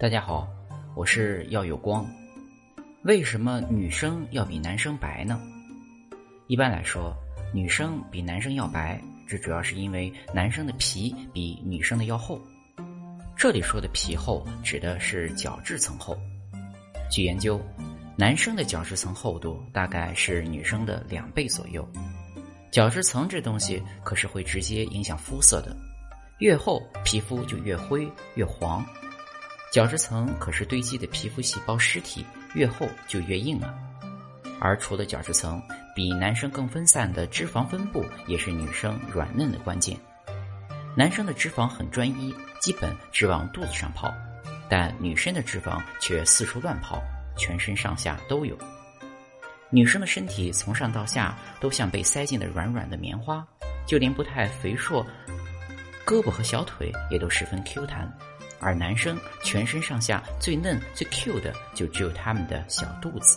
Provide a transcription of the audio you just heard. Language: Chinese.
大家好，我是要有光。为什么女生要比男生白呢？一般来说，女生比男生要白，这主要是因为男生的皮比女生的要厚。这里说的皮厚，指的是角质层厚。据研究，男生的角质层厚度大概是女生的两倍左右。角质层这东西可是会直接影响肤色的，越厚皮肤就越灰越黄。角质层可是堆积的皮肤细胞尸体，越厚就越硬啊。而除了角质层，比男生更分散的脂肪分布也是女生软嫩的关键。男生的脂肪很专一，基本只往肚子上跑，但女生的脂肪却四处乱跑，全身上下都有。女生的身体从上到下都像被塞进了软软的棉花，就连不太肥硕，胳膊和小腿也都十分 Q 弹。而男生全身上下最嫩最 Q 的，就只有他们的小肚子。